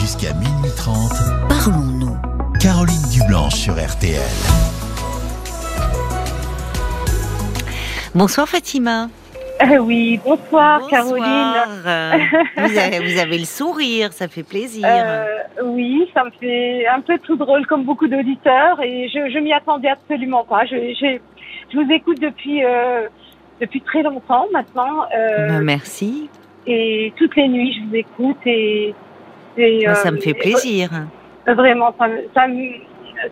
Jusqu'à minuit 30, Parlons-nous. Caroline Dublanche sur RTL. Bonsoir Fatima. Euh, oui, bonsoir, Bonsoir. Caroline. Vous avez, vous avez le sourire, ça fait plaisir. Euh, oui, ça me fait un peu tout drôle comme beaucoup d'auditeurs et je, je m'y attendais absolument pas. Je, vous écoute depuis euh, depuis très longtemps maintenant euh, Ben, merci, et toutes les nuits je vous écoute et, ça euh, me fait plaisir. euh, Vraiment, ça me, ça me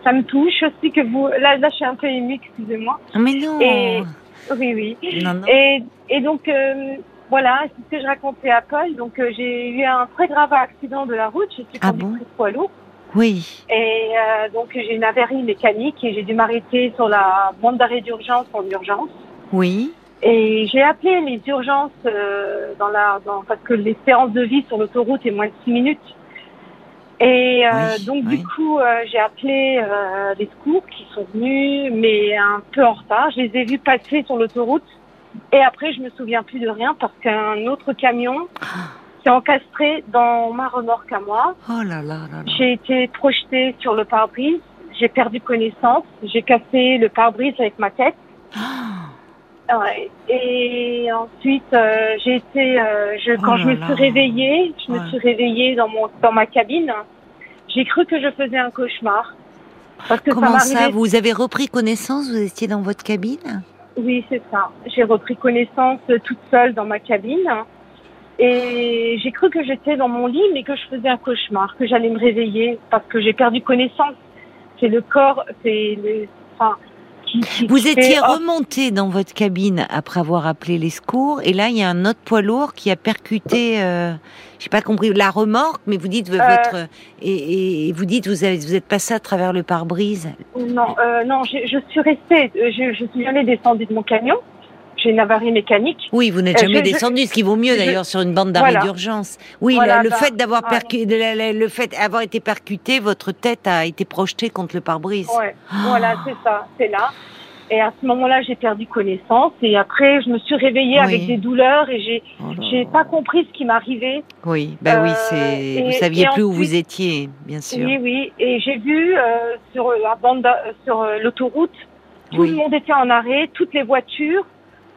ça me touche aussi que vous. Là, là, je suis un peu émue, excusez-moi. Ah, Mais non, Et- Oui, oui. non, non. Et, et donc, euh, voilà, c'est ce que je racontais à Paul. Donc, euh, j'ai eu un très grave accident de la route. Je suis Ah conductrice poids lourd. Oui, Et euh, donc, j'ai une avarie mécanique et j'ai dû m'arrêter sur la bande d'arrêt d'urgence en urgence. oui, Et j'ai appelé les urgences euh, dans la, dans, parce que les séances de vie sur l'autoroute est moins de 6 minutes. Et euh, Oui, donc, oui. du coup, euh, j'ai appelé euh, les secours qui sont venus, mais un peu en retard. Je les ai vus passer sur l'autoroute. Et après, je me souviens plus de rien parce qu'un autre camion s'est encastré dans ma remorque à moi. oh là là là là. J'ai été projetée sur le pare-brise. J'ai perdu connaissance. J'ai cassé le pare-brise avec ma tête. Ouais. Et ensuite, euh, j'ai été, euh, je, Oh quand je me là. suis réveillée, je me suis réveillée dans mon, dans ma cabine. J'ai cru que je faisais un cauchemar. Parce que Comment ça. Vous avez repris connaissance Vous étiez dans votre cabine? Oui, c'est ça. J'ai repris connaissance toute seule dans ma cabine. Et j'ai cru que j'étais dans mon lit, mais que je faisais un cauchemar, que j'allais me réveiller parce que j'ai perdu connaissance. C'est le corps, c'est le, enfin, qui, qui- Vous étiez oh, remonté dans votre cabine après avoir appelé les secours, et là il y a un autre poids lourd qui a percuté. Euh, J'ai pas compris la remorque, mais vous dites euh, votre et, vous dites vous avez vous êtes passé à travers le pare-brise. Non, euh, non, je, je suis restée, euh, je, je suis jamais descendue de mon camion. J'ai une avarie mécanique. Oui, vous n'êtes Euh, jamais je- descendu, ce qui vaut mieux d'ailleurs sur une bande d'arrêt Voilà. d'urgence. Oui, Voilà, le, bah, fait d'avoir percuté, le, fait d'avoir été percuté, votre tête a été projetée contre le pare-brise. Ouais, voilà, c'est ça, c'est là. Et à ce moment-là, j'ai perdu connaissance. Et après, je me suis réveillée Oui. avec des douleurs et j'ai, Oh j'ai pas compris ce qui m'arrivait. Oui, bah oui, Euh, c'est. Vous saviez plus où vous étiez, bien sûr. Oui, oui. Et j'ai vu euh, sur la bande, sur l'autoroute, tout Oui. le monde était en arrêt, toutes les voitures.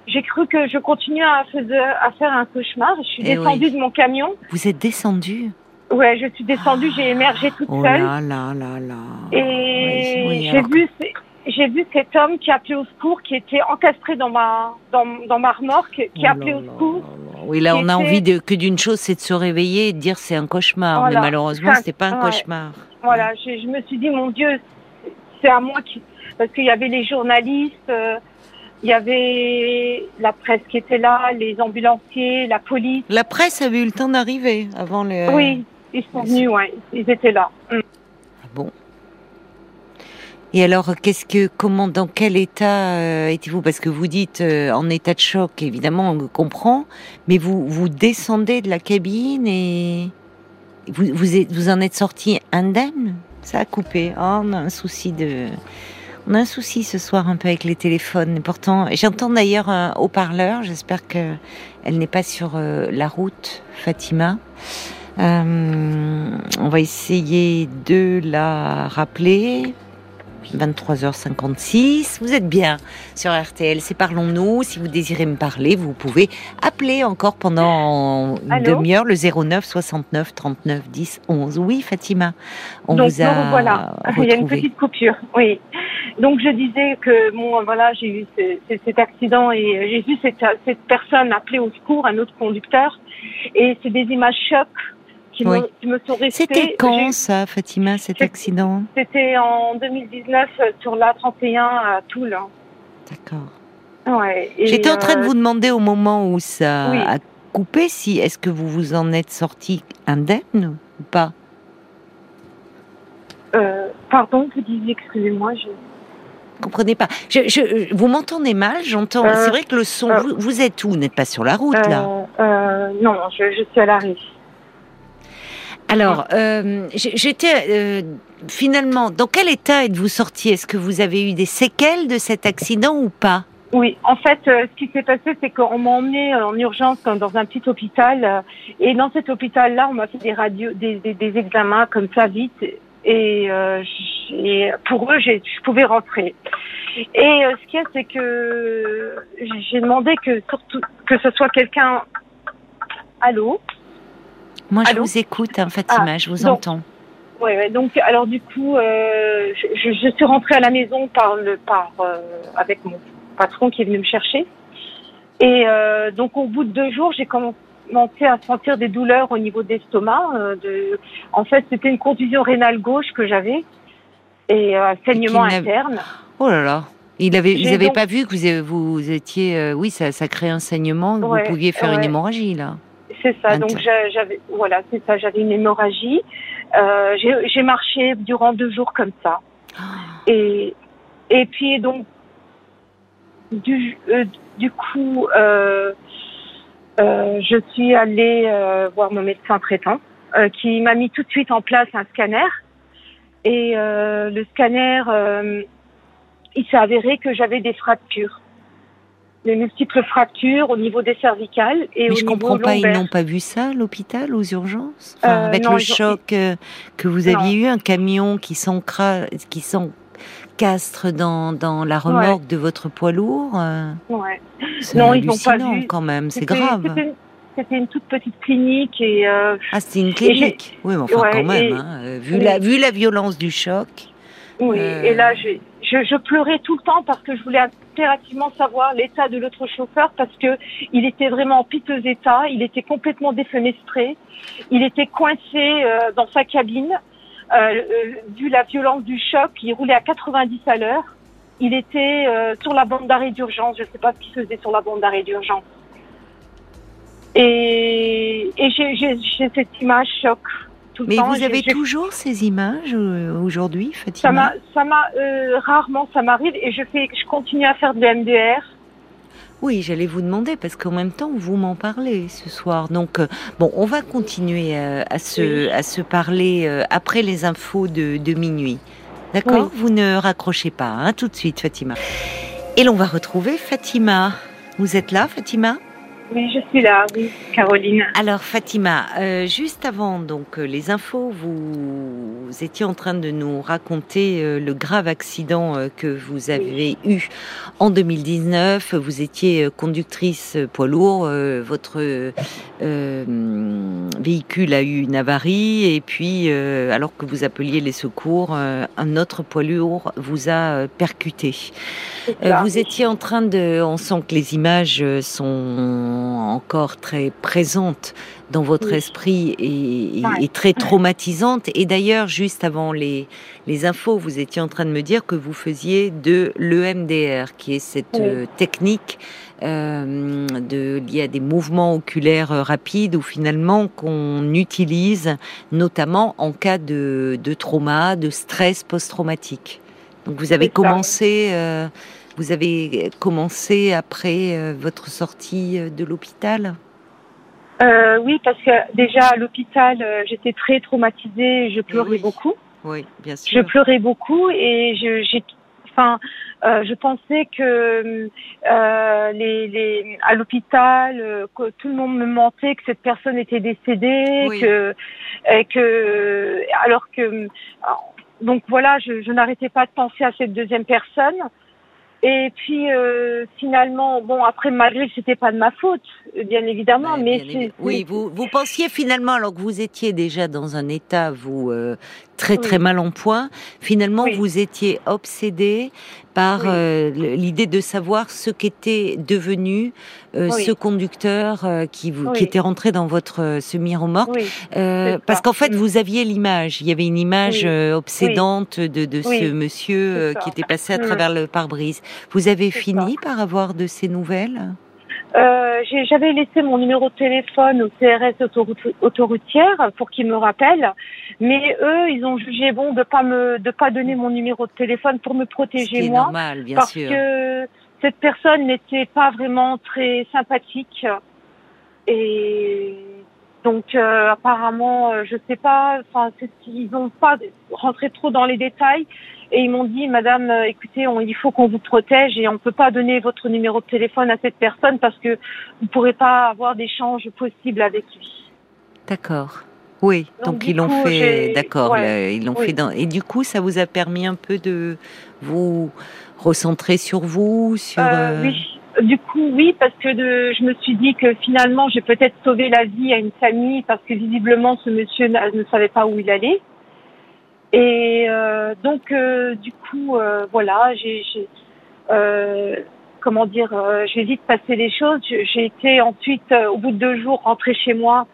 J'ai cru que je continuais à, faire- un cauchemar. Je suis Eh descendue oui. de mon camion. Vous êtes descendu. Ouais, je suis descendue, j'ai émergé toute Oh seule. là là là là. Et Oui, oui, j'ai alors vu, ce- j'ai vu cet homme qui appelait au secours, qui était encastré dans ma, dans, dans ma remorque, qui Oh appelait au secours. Oui, là, on a était- envie de, que d'une chose, c'est de se réveiller et de dire c'est un cauchemar. Voilà. Mais malheureusement, c'était pas un ouais. cauchemar. Voilà, je, je me suis dit, mon Dieu, c'est à moi qui, parce qu'il y avait les journalistes, euh, il y avait la presse qui était là, les ambulanciers, la police. La presse avait eu le temps d'arriver avant le. Oui, ils sont venus, ouais, ils étaient là. Mm. Ah Bon. Et alors, qu'est-ce que, comment, dans quel état euh, étiez-vous? Parce que vous dites euh, en état de choc, évidemment, on comprend, mais vous vous descendez de la cabine et vous vous, êtes, vous en êtes sorti indemne? Ça a coupé. Oh, on a un souci de, on a un souci ce soir un peu avec les téléphones. Pourtant, j'entends d'ailleurs un haut-parleur. J'espère que elle n'est pas sur euh, la route, Fatima. Euh, on va essayer de la rappeler. 23h56. Vous êtes bien sur RTL. C'est Parlons-nous. Si vous désirez me parler, vous pouvez appeler encore pendant une demi-heure le 09 69 39 10 11. Oui, Fatima. On Donc, vous a donc, voilà, il y a une petite coupure, oui. Donc je disais que bon voilà j'ai eu ce- ce- cet accident et euh, j'ai vu cette, cette personne appeler au secours, un autre conducteur, et c'est des images chocs qui, Oui. me, qui me sont restées. C'était quand ça, Fatima, cet accident C'était en 2019 euh, sur l'A31 à Toul. D'accord. Ouais, J'étais en train de euh, vous demander au moment où ça oui. a coupé si est-ce que vous vous en êtes sorti indemne ou pas euh, pardon, vous disiez, excusez-moi, je... comprenez pas. Je, je- vous m'entendez mal J'entends. Euh, c'est vrai que le son. euh, vous, vous êtes où? Vous n'êtes pas sur la route là euh, non, je, je suis à l'arrêt. Alors, euh, j'étais euh, finalement. Dans quel état êtes-vous sorti Est-ce que vous avez eu des séquelles de cet accident ou pas? Oui, en fait, euh, ce qui s'est passé, c'est qu'on m'a emmené en urgence dans, dans un petit hôpital, euh, et dans cet hôpital-là, on m'a fait des radios, des, des, des examens comme ça vite, et, euh, pour eux, je pouvais rentrer. Et euh, ce qu'il y a, c'est que j'ai demandé que surtout que ce soit quelqu'un. Allô. Moi, je Allô vous écoute, hein, Fatima, Ah, je vous donc- entends. Ouais, donc alors du coup, euh, je, suis rentrée à la maison par le par euh, avec mon patron qui est venu me chercher. Et euh, donc au bout de deux jours, j'ai commencé à sentir des douleurs au niveau de l'estomac. de, en fait, c'était une contusion rénale gauche que j'avais et un saignement interne. Oh là là. Il avait, ils n'avaient donc- pas vu que vous, étiez, euh, oui, ça, ça crée un saignement, Ouais, vous pouviez faire une hémorragie là. C'est ça. Donc j'avais voilà, c'est ça. J'avais une hémorragie. Euh, j'ai marché durant deux jours comme ça. Et, et puis donc, du, euh, du coup, euh, je suis allée voir mon médecin traitant qui m'a mis tout de suite en place un scanner. Et le scanner, il s'est avéré que j'avais des fractures. Des multiples fractures au niveau des cervicales et Mais au je niveau comprends pas, ils n'ont pas vu ça à l'hôpital, aux urgences? Enfin, Euh, Avec non, le ont- choc euh, que vous aviez eu, un camion qui s'encastre dans, dans la remorque de votre poids lourd euh, Ouais. Non, ils n'ont pas vu. quand même, c'est grave. C'était une, toute petite clinique et euh, Ah, c'était une clinique? Oui, mais enfin Ouais, quand même, et- hein, vu, oui. la, vu la violence du choc. oui. Euh. Et là, je, je, je pleurais tout le temps parce que je voulais impérativement savoir l'état de l'autre chauffeur parce que il était vraiment en piteux état. Il était complètement défenestré. Il était coincé euh, dans sa cabine. Euh, euh, vu la violence du choc, il roulait à 90 à l'heure. Il était sur la bande d'arrêt d'urgence. Je ne sais pas ce qu'il faisait sur la bande d'arrêt d'urgence. Et, j'ai cette image choc tout le Mais temps. vous avez toujours ces images euh, aujourd'hui, Fatima m'a, ça m'a euh, rarement, ça m'arrive et je fais, je continue à faire de MDR. Oui, j'allais vous demander parce qu'en même temps vous m'en parlez ce soir. Donc euh, bon, on va continuer à se Oui. à se parler après les infos de, de minuit. D'accord Vous ne raccrochez pas hein, tout de suite, Fatima. Et l'on va retrouver Fatima. Vous êtes là, Fatima? Oui, je suis là, oui, Caroline. Alors Fatima, euh, juste avant donc euh, les infos, vous, vous étiez en train de nous raconter euh, le grave accident euh, que vous avez eu en 2019. Vous étiez euh, conductrice euh, poids lourd, euh, votre euh, hum, véhicule a eu une avarie et puis euh, alors que vous appeliez les secours, euh, un autre poids lourd vous a percuté. Euh, vous étiez en train de, on sent que les images sont encore très présentes dans votre Oui. esprit et, et- Ouais. et très traumatisantes. Et d'ailleurs, juste avant les, les infos, vous étiez en train de me dire que vous faisiez de l'EMDR, qui est cette Oui. euh, technique euh, de, liée à des mouvements oculaires euh, rapides ou finalement qu'on utilise notamment en cas de, de trauma, de stress post-traumatique. Donc vous avez commencé, euh, vous avez commencé après euh, votre sortie euh, de l'hôpital? Euh, oui, parce que déjà à l'hôpital, euh, j'étais très traumatisée, je pleurais oui. beaucoup. Oui, bien Je sûr. pleurais beaucoup et je, j'ai, enfin, euh, je pensais que euh, les, les, à l'hôpital, euh, que tout le monde me mentait, que cette personne était décédée, Oui. que, et que, alors que, donc voilà, je, je n'arrêtais pas de penser à cette deuxième personne. Et puis euh, finalement, bon après malgré que c'était pas de ma faute, bien évidemment, Ouais, mais bien évi- oui, vous, vous pensiez finalement, alors que vous étiez déjà dans un état, vous, euh, très très mal en point, finalement Oui. vous étiez obsédé par Oui. euh, l'idée de savoir ce qu'était devenu euh, Oui. ce conducteur euh, qui, vous, qui était rentré dans votre semi-remorque. parce qu'en fait, Mm. vous aviez l'image. Il y avait une image obsédante de, de ce monsieur qui était passé à Mm. travers le pare-brise. Vous avez fini par avoir de ces nouvelles? Euh, J'avais laissé mon numéro de téléphone au CRS autoroute- autoroutière pour qu'ils me rappellent, mais eux, ils ont jugé bon de pas me de pas donner mon numéro de téléphone pour me protéger moi, normal, bien parce sûr. que cette personne n'était pas vraiment très sympathique. Et Donc euh, apparemment, euh, je sais pas, enfin ils n'ont pas rentré trop dans les détails et ils m'ont dit, Madame, euh, écoutez, on- il faut qu'on vous protège et on peut pas donner votre numéro de téléphone à cette personne parce que vous pourrez pas avoir d'échange possible avec lui. D'accord. Oui, Donc, ils l'ont fait, d'accord, ouais. ils l'ont Oui. fait dans, et du coup, ça vous a permis un peu de vous recentrer sur vous, sur. Euh, euh, Oui. Du coup, oui, parce que je me suis dit que finalement, j'ai peut-être sauvé la vie à une famille parce que visiblement, ce monsieur ne savait pas où il allait. Et euh, donc, euh, du coup, euh, voilà, j'ai, euh, comment dire, j'ai vite passé les choses. J'ai été ensuite, au bout de deux jours, rentrée chez moi.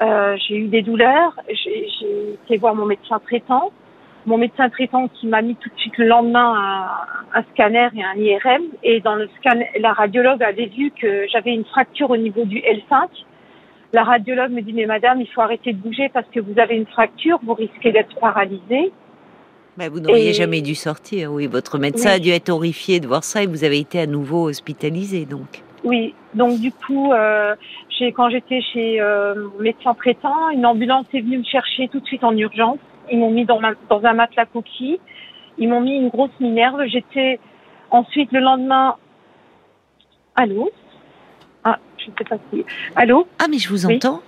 J'ai eu des douleurs. J'ai, j'ai été voir mon médecin traitant. Mon médecin traitant qui m'a mis tout de suite le lendemain un, un scanner et un IRM. Et dans le scanner, la radiologue avait vu que j'avais une fracture au niveau du L5. La radiologue me dit, mais madame, il faut arrêter de bouger parce que vous avez une fracture, vous risquez d'être paralysée. bah, vous n'auriez et- jamais dû sortir. Oui, votre médecin Oui. a dû être horrifié de voir ça et vous avez été à nouveau hospitalisé, donc. Oui, donc du coup, euh, quand j'étais chez euh, mon médecin traitant, une ambulance est venue me chercher tout de suite en urgence. Ils m'ont mis dans, ma- dans un matelas coquille. Ils m'ont mis une grosse minerve. J'étais ensuite le lendemain. Allô? Ah, je ne sais pas si. Allô? Ah, mais je vous Oui. entends.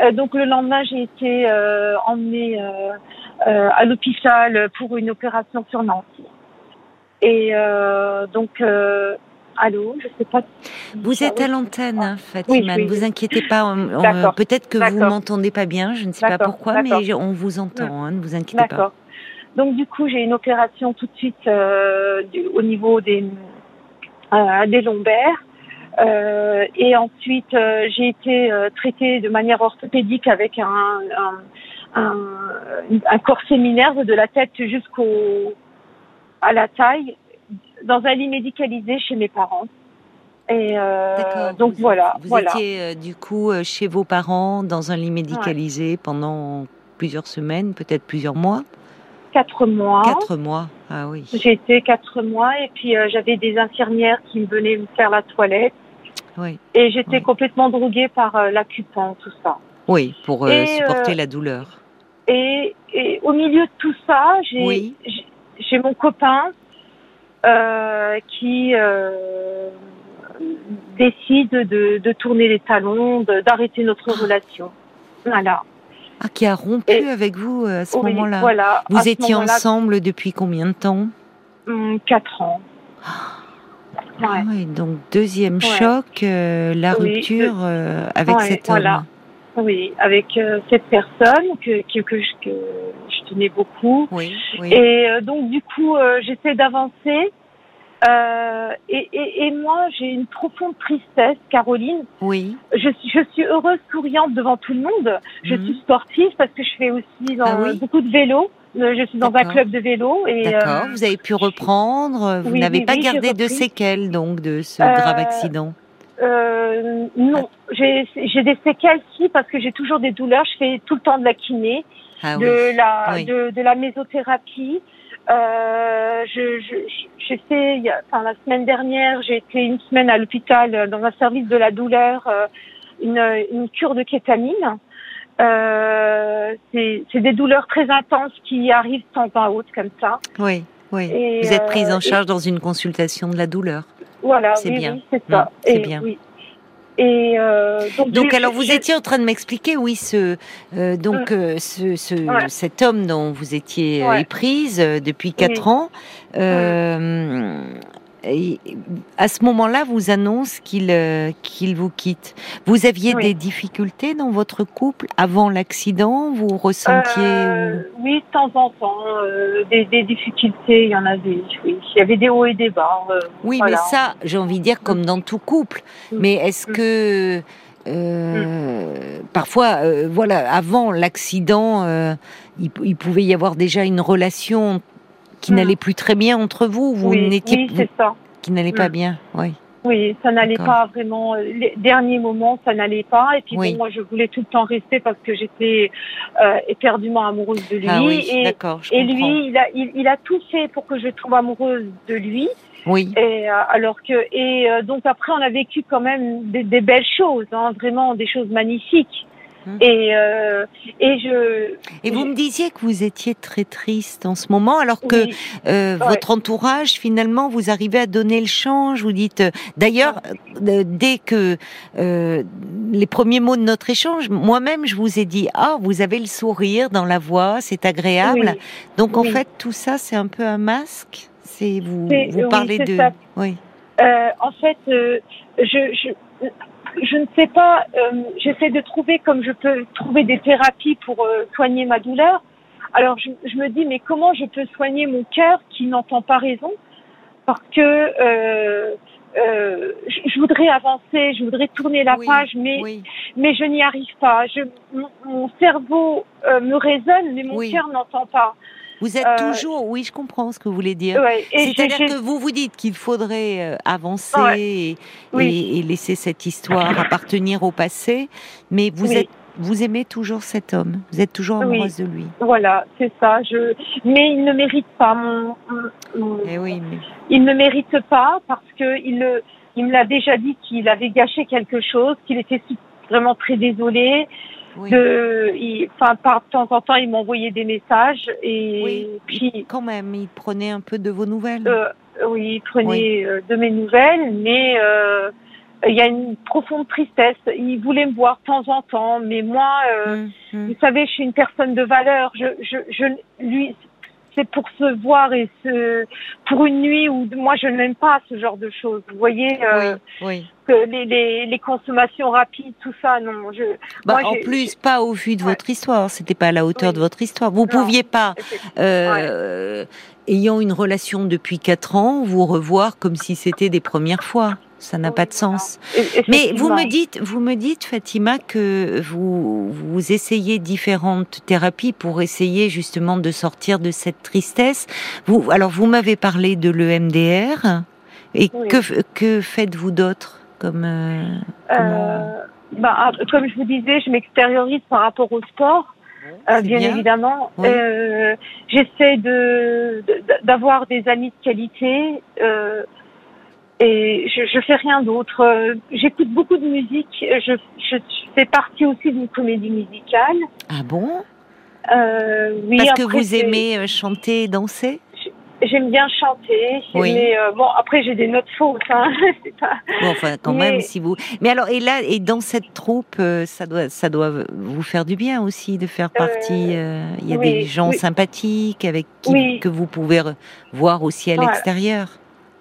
Euh, Donc le lendemain, j'ai été euh, emmenée euh, à l'hôpital pour une opération sur Nancy. Et donc, allô, je sais pas. Vous êtes à l'antenne, hein, Fatima. Ne vous inquiétez pas. Peut-être que vous m'entendez pas bien. Je ne sais pas pourquoi, mais on vous entend. hein, ne vous inquiétez pas. D'accord. Donc du coup, j'ai une opération tout de suite euh, du- au niveau des euh, des lombaires. Euh, et ensuite, j'ai été traitée de manière orthopédique avec un, un, un, un corset minerve de la tête jusqu'au à la taille dans un lit médicalisé chez mes parents. Et euh, donc Vous- voilà, Vous voilà. étiez euh, du coup euh, chez vos parents dans un lit médicalisé pendant plusieurs semaines, peut-être plusieurs mois? Quatre mois. Quatre mois. Ah oui. J'ai été quatre mois et puis euh, j'avais des infirmières qui me venaient me faire la toilette Oui. et j'étais Oui. complètement droguée par l'accupant, tout ça. Oui, pour Et, supporter la douleur. Et, et au milieu de tout ça, j'ai Oui. j'ai- j'ai mon copain euh, qui euh, décide de, de tourner les talons, d'arrêter notre relation. Voilà. Ah, qui a rompu et- avec vous euh, à ce Oui, moment-là. Voilà. Vous étiez ensemble depuis combien de temps? Hum, Quatre ans. Ouais. Ah oui, donc deuxième Ouais. choc, euh, la Oui, rupture euh, avec Ouais, cet homme. voilà. Oui, avec euh, cette personne que, que, que, je, que je tenais beaucoup. Oui, oui. Et euh, donc, du coup, euh, j'essaie d'avancer. Euh, et, et, et moi, j'ai une profonde tristesse, Caroline. oui. Je, suis- je suis heureuse, souriante devant tout le monde. Je Mhm. suis sportive parce que je fais aussi dans, Ah oui beaucoup de vélo. Euh, Je suis dans un D'accord. club de vélo. et D'accord. euh, vous avez pu reprendre. Vous oui, n'avez oui, pas gardé de séquelles donc de ce Euh, grave accident. euh, non, j'ai j'ai des séquelles si parce que j'ai toujours des douleurs. Je fais tout le temps de la kiné. Ah oui. de la oui. de, de la mésothérapie. Euh, je, je, je- y a- enfin la semaine dernière, j'ai été une semaine à l'hôpital euh, dans un service de la douleur, euh, une, une cure de kétamine. Euh, c'est, c'est des douleurs très intenses qui arrivent de temps à autre comme ça. Oui, oui. Et, vous êtes prise euh, en charge dans une consultation de la douleur. Voilà, C'est oui, bien. oui, c'est ça. C'est bien. Oui. Et euh, donc, Donc alors vous étiez en train de m'expliquer, oui, ce euh, donc euh, ce, ce- Ouais. cet homme dont vous étiez euh, Ouais. éprise euh, depuis quatre Oui. ans. Et à ce moment-là, vous annonce qu'il euh, qu'il vous quitte. Vous aviez Oui. des difficultés dans votre couple avant l'accident? Vous ressentiez Euh, Oui, de temps en temps, euh, des, des difficultés, il y en avait. Oui, il y avait des hauts et des bas. Oui, voilà. mais ça, j'ai envie de dire comme dans tout couple. Mm. Mais est-ce Mm. que euh, parfois, euh, voilà, avant l'accident, euh, il, il pouvait y avoir déjà une relation qui Mm. n'allait plus très bien entre vous. Vous oui, n'étiez oui, ça. qui n'allait pas Mm. bien. Oui. Oui, ça n'allait pas vraiment. euh, Les derniers moments, ça n'allait pas. Et puis Oui. bon, moi, je voulais tout le temps rester parce que j'étais euh, éperdument amoureuse de lui. ah oui, et et lui, il a, il, il a tout fait pour que je tombe amoureuse de lui. oui. Et euh, alors que et euh, donc après, on a vécu quand même des, des belles choses, hein, vraiment des choses magnifiques. Hum. Et, euh, et je. Et vous me disiez que vous étiez très triste en ce moment, alors que euh, votre entourage, finalement, vous arrivez à donner le change. Vous dites, euh, d'ailleurs, dès que les premiers mots de notre échange, moi-même, je vous ai dit, ah, vous avez le sourire dans la voix, c'est agréable. Donc, en fait, tout ça, c'est un peu un masque. C'est vous, vous parlez de. Oui. en fait, je, je je ne sais pas, euh, j'essaie de trouver comme je peux trouver des thérapies pour euh, soigner ma douleur. Alors je, je, me dis mais comment je peux soigner mon cœur qui n'entend pas raison? Parce que euh, euh je, voudrais avancer, je voudrais tourner la page, mais mais je n'y arrive pas. Je, mon, cerveau euh, me résonne, mais mon cœur n'entend pas. Vous êtes euh, toujours, oui, je comprends ce que vous voulez dire. C'est-à-dire que vous vous dites qu'il faudrait euh, avancer et, laisser cette histoire appartenir au passé, mais vous êtes vous aimez toujours cet homme, vous êtes toujours amoureuse de lui. Voilà, c'est ça. Je, mais il ne mérite pas mon. Eh oui, mais... Il ne mérite pas parce que il, il me l'a déjà dit qu'il avait gâché quelque chose, qu'il était vraiment très désolé. De, enfin, par temps en temps, il m'envoyait des messages et puis quand même, il prenait un peu de vos nouvelles. Euh, oui, il prenait euh, de mes nouvelles, mais euh, il y a une profonde tristesse. Il voulait me voir de temps en temps, mais moi, euh, mmh, mmh. vous savez, je suis une personne de valeur. Je, je, je lui, c'est pour se voir et se pour une nuit où moi je n'aime pas ce genre de choses. Vous voyez euh, oui, que les, les, les, consommations rapides, tout ça, non. Je, bah, en plus, pas au vu de votre histoire. C'était pas à la hauteur de votre histoire. Vous pouviez pas, euh, ayant une relation depuis quatre ans, vous revoir comme si c'était des premières fois ça n'a pas de sens. Mais vous me dites, vous me dites, Fatima, que vous vous essayez différentes thérapies pour essayer justement de sortir de cette tristesse. Vous, alors vous m'avez parlé de l'EMDR. Et que que faites-vous d'autre comme, euh, euh, bah, ah, comme je vous disais, je m'extériorise par rapport au sport. Euh, bien, évidemment, j'essaie de d'avoir des amis de qualité. Et je, je fais rien d'autre. Euh, j'écoute beaucoup de musique. Je, je, fais partie aussi d'une comédie musicale. Ah bon? Euh, oui, Parce que vous aimez euh, chanter et danser J'aime bien chanter, oui. mais euh, bon après j'ai des notes fausses. Hein. pas... Bon, enfin quand même si vous. Mais alors et là et dans cette troupe, ça doit ça doit vous faire du bien aussi de faire partie. Il y a des gens sympathiques avec qui que vous pouvez voir aussi à l'extérieur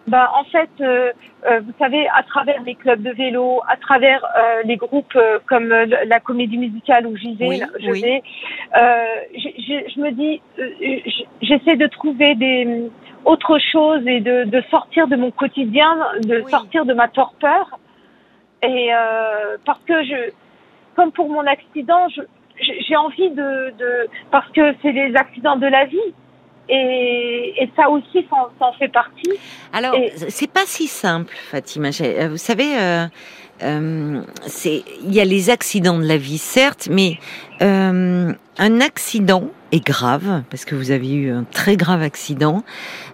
bah, en fait, euh, euh, vous savez, à travers les clubs de vélo, à travers euh, les groupes euh, comme euh, la comédie musicale où j'y vais, je vais, je me dis, j'essaie de trouver des autre chose et de, de, sortir de mon quotidien, de sortir de ma torpeur. Et parce que je, comme pour mon accident, j'ai envie de, de, parce que c'est les accidents de la vie et, et, ça aussi, ça en fait partie. Alors, c'est pas si simple, Fatima. Euh, vous savez, euh, euh, il y a les accidents de la vie, certes, mais euh, un accident est grave parce que vous avez eu un très grave accident.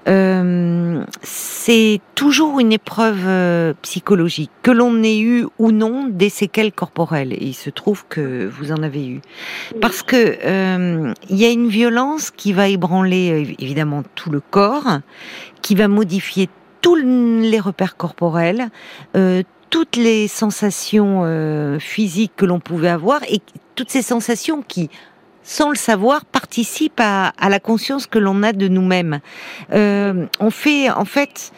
Euh, c'est toujours une épreuve psychologique, que l'on ait eu ou non des séquelles corporelles. Il se trouve que vous en avez eu, parce que il y a une violence qui va ébranler évidemment tout le corps, qui va modifier tous les repères corporels, euh, toutes les sensations euh, physiques que l'on pouvait avoir et toutes ces sensations qui, sans le savoir, participent à, à la conscience que l'on a de nous-mêmes. Euh, on fait en fait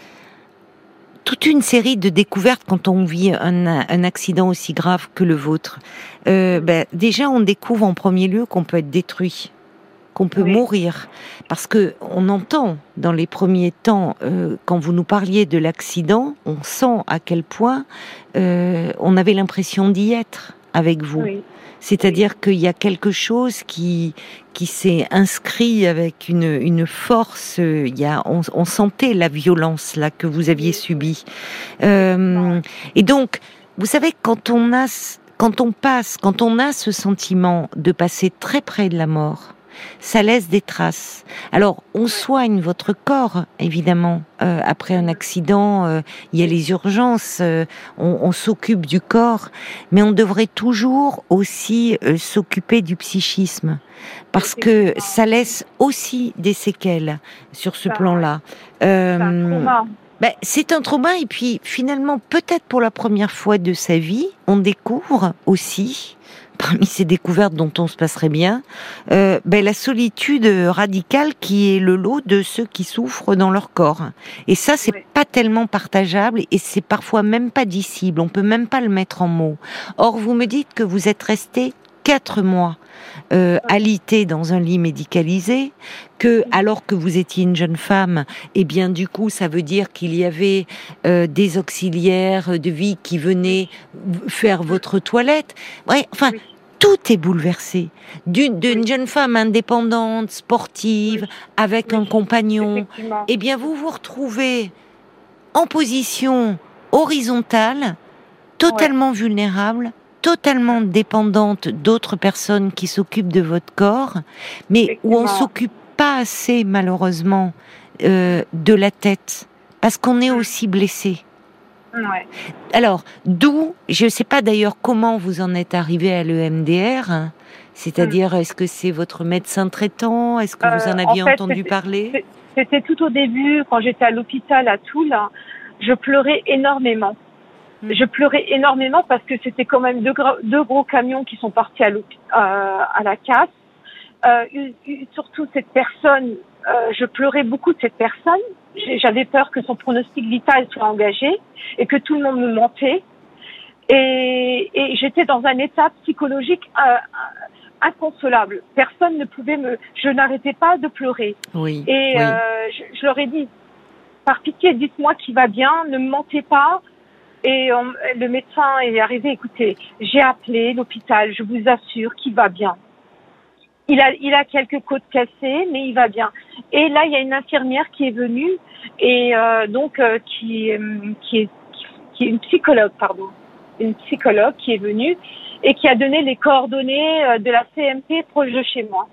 toute une série de découvertes quand on vit un, un accident aussi grave que le vôtre. Euh, ben, déjà, on découvre en premier lieu qu'on peut être détruit qu'on peut mourir. Parce que on entend dans les premiers temps, euh, quand vous nous parliez de l'accident, on sent à quel point euh, on avait l'impression d'y être avec vous. C'est-à-dire qu'il y a quelque chose qui qui s'est inscrit avec une, une force. Il y a, on, on sentait la violence là que vous aviez subie. Euh, et donc, vous savez, quand on a quand on passe, quand on a ce sentiment de passer très près de la mort, ça laisse des traces. Alors, on soigne votre corps, évidemment. Euh, après un accident, euh, il y a les urgences, euh, on, on s'occupe du corps, mais on devrait toujours aussi s'occuper du psychisme, parce que ça laisse aussi des séquelles sur ce plan-là. Ben, c'est un trauma et puis finalement peut-être pour la première fois de sa vie, on découvre aussi parmi ces découvertes dont on se passerait bien, euh, ben, la solitude radicale qui est le lot de ceux qui souffrent dans leur corps. Et ça, c'est pas tellement partageable et c'est parfois même pas dissible. On peut même pas le mettre en mots. Or, vous me dites que vous êtes resté quatre mois euh, alité dans un lit médicalisé, que alors que vous étiez une jeune femme, et eh bien du coup ça veut dire qu'il y avait euh, des auxiliaires de vie qui venaient faire votre toilette. Ouais, enfin tout est bouleversé. D'une jeune femme indépendante, sportive, avec un compagnon, eh bien vous vous retrouvez en position horizontale, totalement vulnérable, totalement dépendante d'autres personnes qui s'occupent de votre corps, mais où on s'occupe pas assez malheureusement euh, de la tête, parce qu'on est aussi blessé. Alors, d'où, je ne sais pas d'ailleurs comment vous en êtes arrivé à l'EMDR, c'est-à-dire est-ce que c'est votre médecin traitant, est-ce que vous en euh, aviez entendu parler? C'était tout au début, quand j'étais à l'hôpital à Toul, je pleurais énormément. Hmm. Je pleurais énormément parce que c'était quand même deux, deux, gros camions qui sont partis à, euh, à la casse. Euh, surtout cette personne, euh, je pleurais beaucoup de cette personne j'avais peur que son pronostic vital soit engagé et que tout le monde me mentait. Et, et j'étais dans un état psychologique euh, inconsolable. Personne ne pouvait me... Je n'arrêtais pas de pleurer. Oui. Et euh, je, je, leur ai dit, par pitié, dites-moi qui va bien, ne me mentez pas. Et le médecin est arrivé, écoutez, j'ai appelé l'hôpital, je vous assure qu'il va bien il a, il a quelques côtes cassées, mais il va bien. Et là, il y a une infirmière qui est venue et euh, donc euh, qui, euh, qui, est, qui est une psychologue, pardon, une psychologue qui est venue et qui a donné les coordonnées de la CMP proche de chez moi.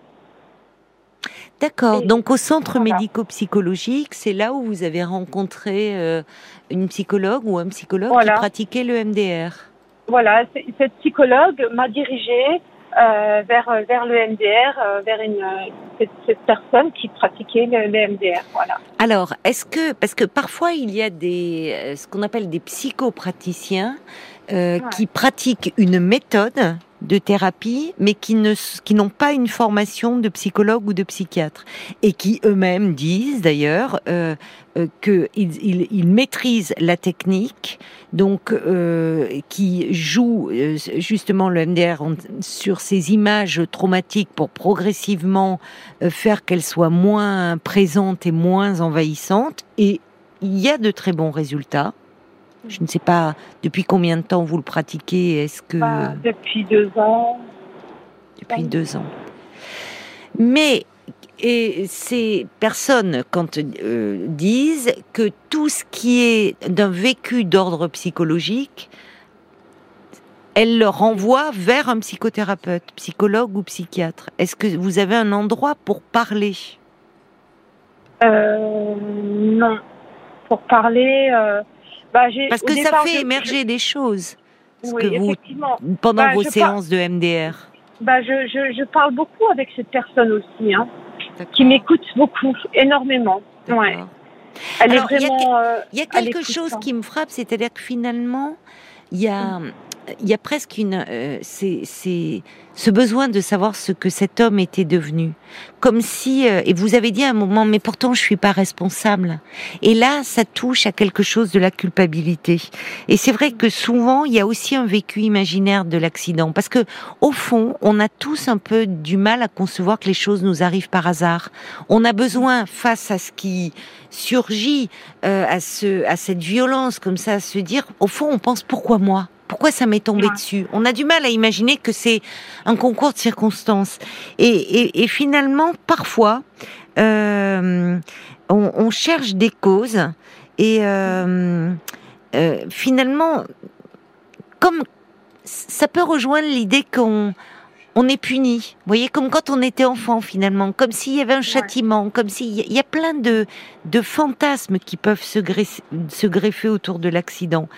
D'accord. Donc au centre médico-psychologique, c'est là où vous avez rencontré une psychologue ou un psychologue qui pratiquait le MDR. Voilà, cette psychologue m'a dirigée euh, vers vers le MDR, euh, vers une cette, cette, personne qui pratiquait le, le MDR. Voilà. Alors, est-ce que parce que parfois il y a des euh, ce qu'on appelle des psychopraticiens euh, qui pratiquent une méthode de thérapie, mais qui ne qui n'ont pas une formation de psychologue ou de psychiatre et qui eux-mêmes disent d'ailleurs euh, euh qu'ils ils, ils maîtrisent la technique, donc euh, qui jouent euh, justement le MDR sur ces images traumatiques pour progressivement euh, faire qu'elles soient moins présentes et moins envahissantes. Et il y a de très bons résultats. Je ne sais pas depuis combien de temps vous le pratiquez. Est-ce que bah, depuis deux ans. Depuis deux ans. Mais et ces personnes, quand euh, disent que tout ce qui est d'un vécu d'ordre psychologique, elles le renvoient vers un psychothérapeute, psychologue ou psychiatre. Est-ce que vous avez un endroit pour parler? Euh, Non. Pour parler, euh, bah, Parce que ça fait émerger des choses. que vous, pendant bah, vos séances de MDR. Bah, je, je, je, parle beaucoup avec cette personne aussi, hein, qui m'écoute beaucoup, énormément. Ouais. Elle est vraiment. Il y a, y a quelque chose qui me frappe, c'est-à-dire que finalement, il y a. Mm il y a presque une, euh, c'est, ce besoin de savoir ce que cet homme était devenu, comme si, euh, et vous avez dit à un moment, mais pourtant je suis pas responsable. Et là, ça touche à quelque chose de la culpabilité. Et c'est vrai que souvent, il y a aussi un vécu imaginaire de l'accident, parce que au fond, on a tous un peu du mal à concevoir que les choses nous arrivent par hasard. On a besoin, face à ce qui surgit, euh, à ce, à cette violence comme ça, à se dire, au fond, on pense pourquoi moi? Pourquoi ça m'est tombé dessus? On a du mal à imaginer que c'est un concours de circonstances. Et, finalement, parfois, euh, on, cherche des causes. Et euh, euh, finalement, comme ça peut rejoindre l'idée qu'on on est puni. Vous voyez, comme quand on était enfant finalement, comme s'il y avait un châtiment, comme s'il y, y a plein de, de fantasmes qui peuvent se greffer, se greffer autour de l'accident.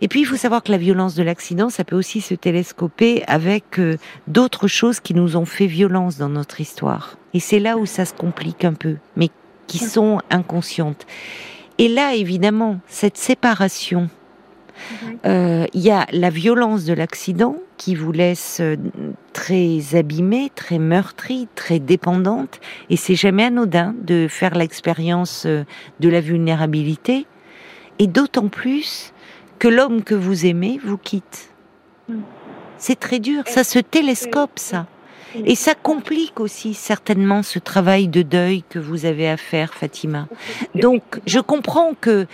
Et puis, il faut savoir que la violence de l'accident, ça peut aussi se télescoper avec euh, d'autres choses qui nous ont fait violence dans notre histoire. Et c'est là où ça se complique un peu, mais qui sont inconscientes. Et là, évidemment, cette séparation, euh, il y a la violence de l'accident qui vous laisse euh, très abîmée, très meurtrie, très dépendante, et c'est jamais anodin de faire l'expérience de la vulnérabilité, et d'autant plus que l'homme que vous aimez vous quitte. Mm. C'est très dur, ça se télescope, ça. Et ça complique aussi certainement ce travail de deuil que vous avez à faire, Fatima. Donc, je comprends que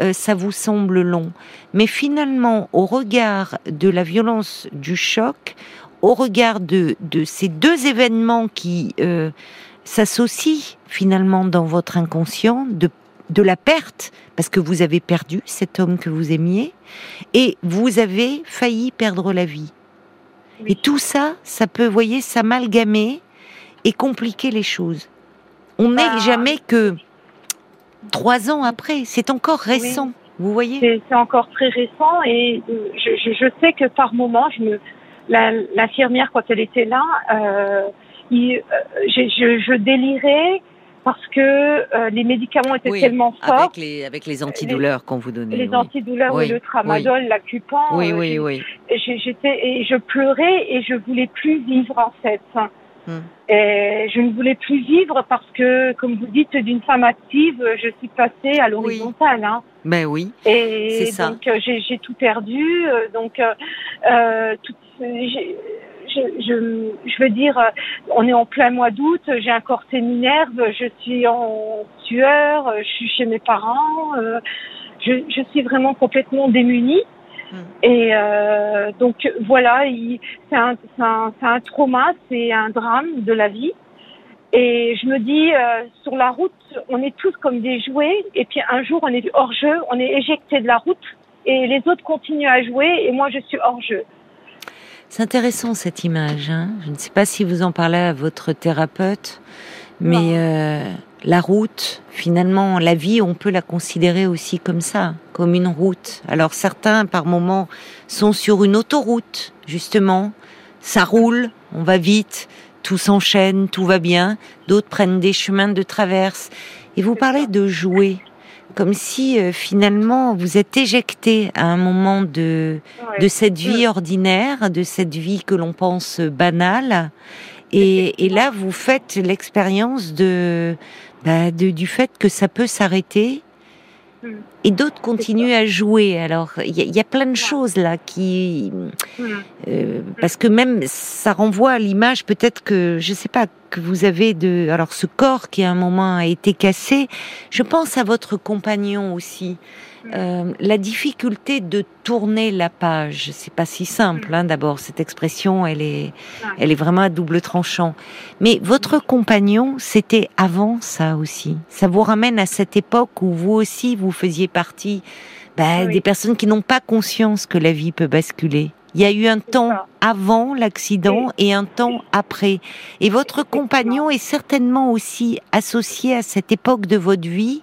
euh, ça vous semble long, mais finalement, au regard de la violence du choc, au regard de, de ces deux événements qui euh, s'associent finalement dans votre inconscient, de de la perte, parce que vous avez perdu cet homme que vous aimiez, et vous avez failli perdre la vie. Et tout ça, ça peut, vous voyez, s'amalgamer et compliquer les choses. On n'est bah, jamais que trois ans après, c'est encore récent, vous voyez C'est encore très récent et euh, je, sais que par moment, je me, l'infirmière, quand elle était là, euh, euh je, je délirais parce que euh, les médicaments étaient tellement forts. Avec les, avec les antidouleurs qu'on vous donnait. Les antidouleurs, oui. le tramadol, l'acupan. Oui, euh, oui, oui. J'étais et je pleurais et je voulais plus vivre en fait. Hmm. Et je ne voulais plus vivre parce que, comme vous dites, d'une femme active, je suis passée à l'horizontale. Hein. Ben oui. Et donc euh, j'ai tout perdu. Donc euh, tout, je, je, je, veux dire, on est en plein mois d'août, j'ai un corps séminerve, je suis en sueur, je suis chez mes parents, euh, je, je suis vraiment complètement démunie. Hmm. Et euh, donc voilà, c'est un, un, un, trauma, c'est un drame de la vie. Et je me dis, euh, sur la route, on est tous comme des jouets. Et puis un jour, on est hors jeu, on est éjecté de la route, et les autres continuent à jouer, et moi, je suis hors jeu. C'est intéressant cette image. Hein. Je ne sais pas si vous en parlez à votre thérapeute, mais euh, la route, finalement, la vie, on peut la considérer aussi comme ça, comme une route. Alors certains, par moments, sont sur une autoroute, justement. Ça roule, on va vite, tout s'enchaîne, tout va bien. D'autres prennent des chemins de traverse. Et vous parlez de jouer comme si euh, finalement vous êtes éjecté à un moment de de cette vie ordinaire, de cette vie que l'on pense banale, et, et là vous faites l'expérience de, bah, de du fait que ça peut s'arrêter. Et d'autres continuent à jouer. Alors, il y, a plein de choses là qui, hmm. euh, parce que même ça renvoie à l'image peut-être que je sais pas que vous avez de, alors ce corps qui à un moment a été cassé. Je pense à votre compagnon aussi. Euh, la difficulté de tourner la page, c'est pas si simple. Hein, D'abord, cette expression, elle est, elle est vraiment à double tranchant. Mais votre compagnon, c'était avant ça aussi. Ça vous ramène à cette époque où vous aussi, vous faisiez partie bah, des personnes qui n'ont pas conscience que la vie peut basculer. Il y a eu un temps avant l'accident et un temps après. Et votre compagnon est certainement aussi associé à cette époque de votre vie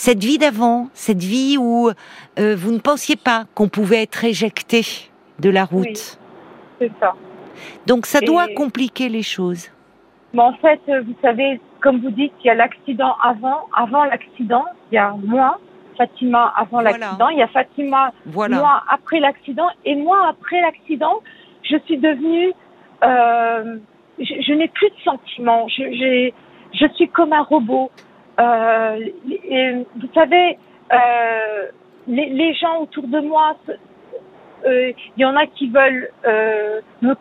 cette vie d'avant, cette vie où euh, vous ne pensiez pas qu'on pouvait être éjecté de la route. Oui, c'est ça. Donc ça doit compliquer les choses. Mais en fait, euh, vous savez, comme vous dites, il y a l'accident avant, avant l'accident, il y a moi, Fatima avant l'accident, il y a Fatima moi après l'accident, et moi après l'accident, je suis devenue, euh, je, n'ai plus de sentiments, je, je suis comme un robot. Euh, vous savez, euh, les, gens autour de moi, euh, il y en a qui veulent me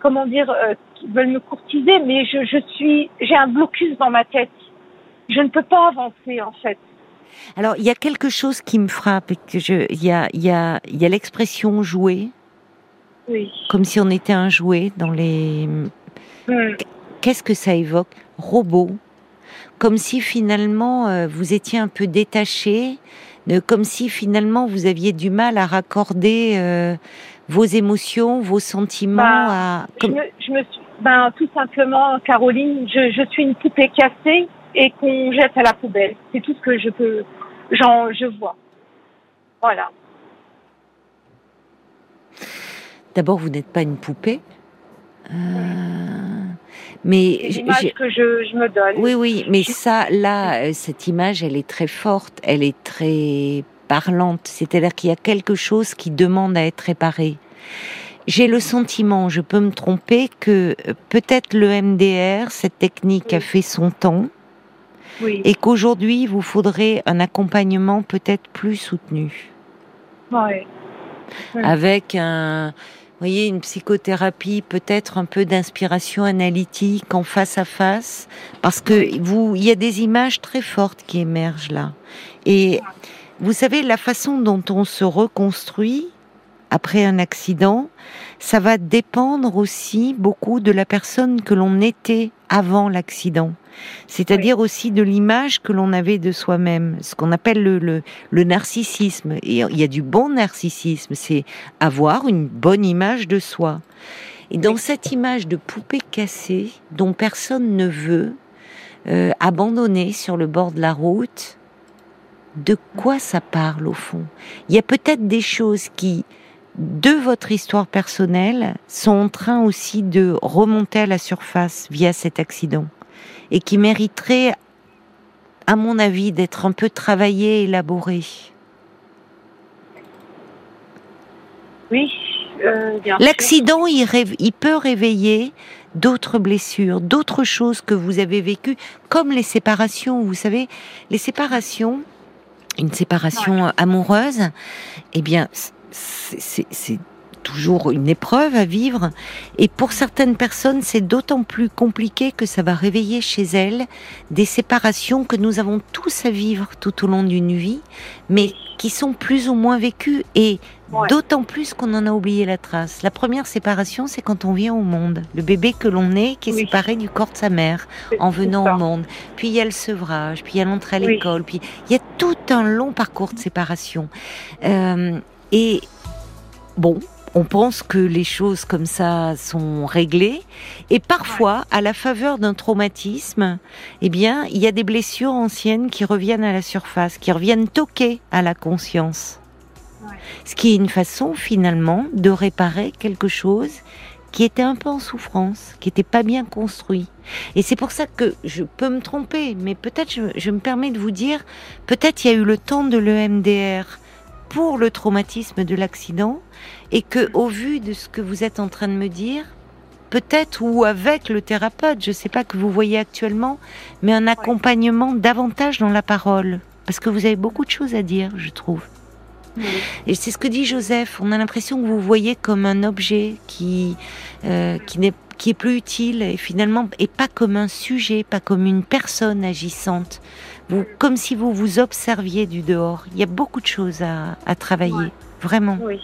comment dire, qui veulent me courtiser, mais je, je suis, j'ai un blocus dans ma tête. Je ne peux pas avancer en fait. Alors, il y a quelque chose qui me frappe, que je, il y a, il y a, il y a l'expression jouer. Oui. Comme si on était un jouet dans les. Hmm. Qu'est-ce que ça évoque? Robot comme si finalement euh, vous étiez un peu détaché, comme si finalement vous aviez du mal à raccorder euh, vos émotions, vos sentiments Bah, à. Je me, je me suis, ben, tout simplement, Caroline, je, je suis une poupée cassée et qu'on jette à la poubelle. C'est tout ce que je peux, j'en, je vois. Voilà. D'abord, vous n'êtes pas une poupée. Euh, Mais l'image que je, je me donne. oui, oui, mais ça, là, euh, cette image, elle est très forte, elle est très parlante. C'est-à-dire qu'il y a quelque chose qui demande à être réparé. J'ai le sentiment, je peux me tromper, que euh, peut-être le MDR, cette technique a fait son temps, Oui. et qu'aujourd'hui, il vous faudrait un accompagnement peut-être plus soutenu. Ouais. Oui. avec un, voyez, une psychothérapie, peut-être un peu d'inspiration analytique en face à face, parce que vous, il y a des images très fortes qui émergent là. Et vous savez, la façon dont on se reconstruit après un accident, ça va dépendre aussi beaucoup de la personne que l'on était avant l'accident. C'est-à-dire aussi de l'image que l'on avait de soi-même, ce qu'on appelle le, le, le narcissisme. Et il y a du bon narcissisme, c'est avoir une bonne image de soi. Et dans cette image de poupée cassée, dont personne ne veut, euh, abandonnée sur le bord de la route, de quoi ça parle au fond? Il y a peut-être des choses qui, de votre histoire personnelle, sont en train aussi de remonter à la surface via cet accident et qui mériteraient, à mon avis, d'être un peu travaillées, élaborées. Oui. Euh. L'accident, il, rêve- il peut réveiller d'autres blessures, d'autres choses que vous avez vécues, comme les séparations. Vous savez, les séparations, une séparation amoureuse, eh bien, c'est toujours une épreuve à vivre. Et pour certaines personnes, c'est d'autant plus compliqué que ça va réveiller chez elles des séparations que nous avons tous à vivre tout au long d'une vie, mais qui sont plus ou moins vécues. Et Ouais. D'autant plus qu'on en a oublié la trace. La première séparation, c'est quand on vient au monde. Le bébé que l'on est, qui est Oui. séparé du corps de sa mère en venant ça. au monde. Puis il y a le sevrage, puis il y a l'entrée à Oui. l'école, puis il y a tout un long parcours de séparation. Euh, et bon, on pense que les choses comme ça sont réglées, et parfois, à la faveur d'un traumatisme, eh bien, il y a des blessures anciennes qui reviennent à la surface, qui reviennent toquer à la conscience. Ce qui est une façon finalement de réparer quelque chose qui était un peu en souffrance, qui n'était pas bien construit. Et c'est pour ça que je peux me tromper, mais peut-être je, je me permets de vous dire, peut-être il y a eu le temps de l'EMDR pour le traumatisme de l'accident, et que au vu de ce que vous êtes en train de me dire, peut-être ou avec le thérapeute, je ne sais pas que vous voyez actuellement, mais un accompagnement davantage dans la parole, parce que vous avez beaucoup de choses à dire, je trouve. Oui. Et c'est ce que dit Joseph. On a l'impression que vous voyez comme un objet qui euh, qui n'est qui est plus utile et finalement et pas comme un sujet, pas comme une personne agissante. Vous, comme si vous vous observiez du dehors. Il y a beaucoup de choses à, à travailler, Ouais. vraiment. Oui.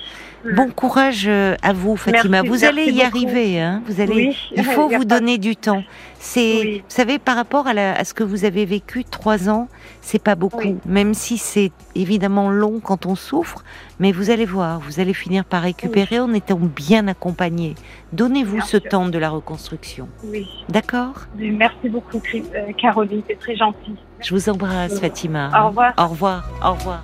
Bon courage euh, à vous, Fatima. Merci, vous allez y arriver. Hein vous allez. Il faut vous donner du temps. C'est, Oui. vous savez, par rapport à, la- à ce que vous avez vécu, trois ans, c'est pas beaucoup. Oui. Même si c'est évidemment long quand on souffre, mais vous allez voir, vous allez finir par récupérer en étant bien accompagné. Donnez-vous ce sûr. temps de la reconstruction. Oui. D'accord? Merci beaucoup, euh, Caroline. C'est très gentil. Je vous embrasse, Fatima. Au revoir. Au revoir. Au revoir.